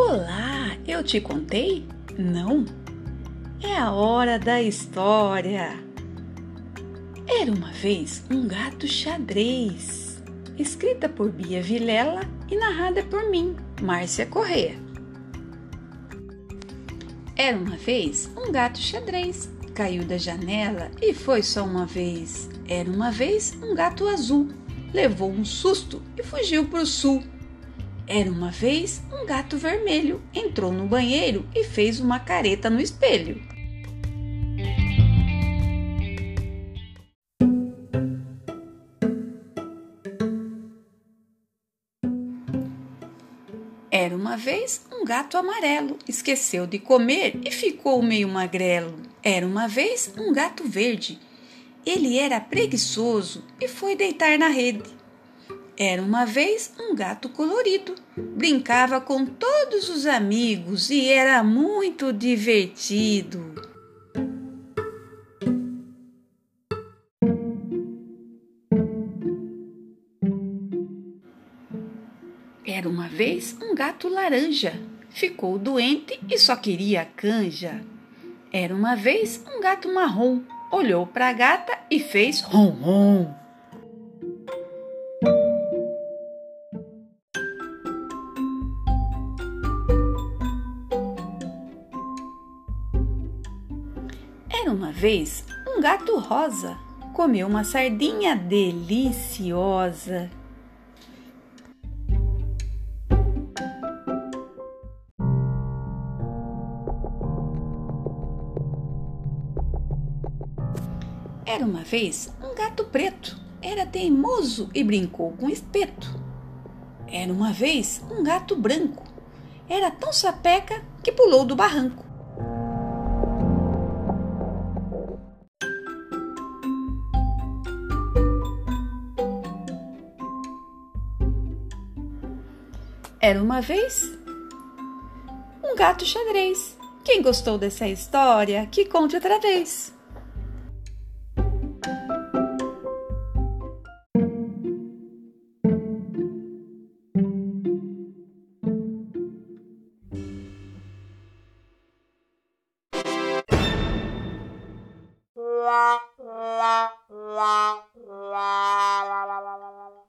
Olá, eu te contei? Não? É a hora da história. Era uma vez um gato xadrez, escrita por Bia Vilela e narrada por mim, Márcia Corrêa. Era uma vez um gato xadrez, caiu da janela e foi só uma vez. Era uma vez um gato azul, levou um susto e fugiu para o sul. Era uma vez um gato vermelho, entrou no banheiro e fez uma careta no espelho. Era uma vez um gato amarelo, esqueceu de comer e ficou meio magrelo. Era uma vez um gato verde. Ele era preguiçoso e foi deitar na rede. Era uma vez um gato colorido. Brincava com todos os amigos e era muito divertido. Era uma vez um gato laranja. Ficou doente e só queria canja. Era uma vez um gato marrom. Olhou para a gata e fez rom rom. Era uma vez um gato rosa. Comeu uma sardinha deliciosa. Era uma vez um gato preto. Era teimoso e brincou com espeto. Era uma vez um gato branco. Era tão sapeca que pulou do barranco. Era uma vez um gato xadrez. Quem gostou dessa história, que conte outra vez. la la la la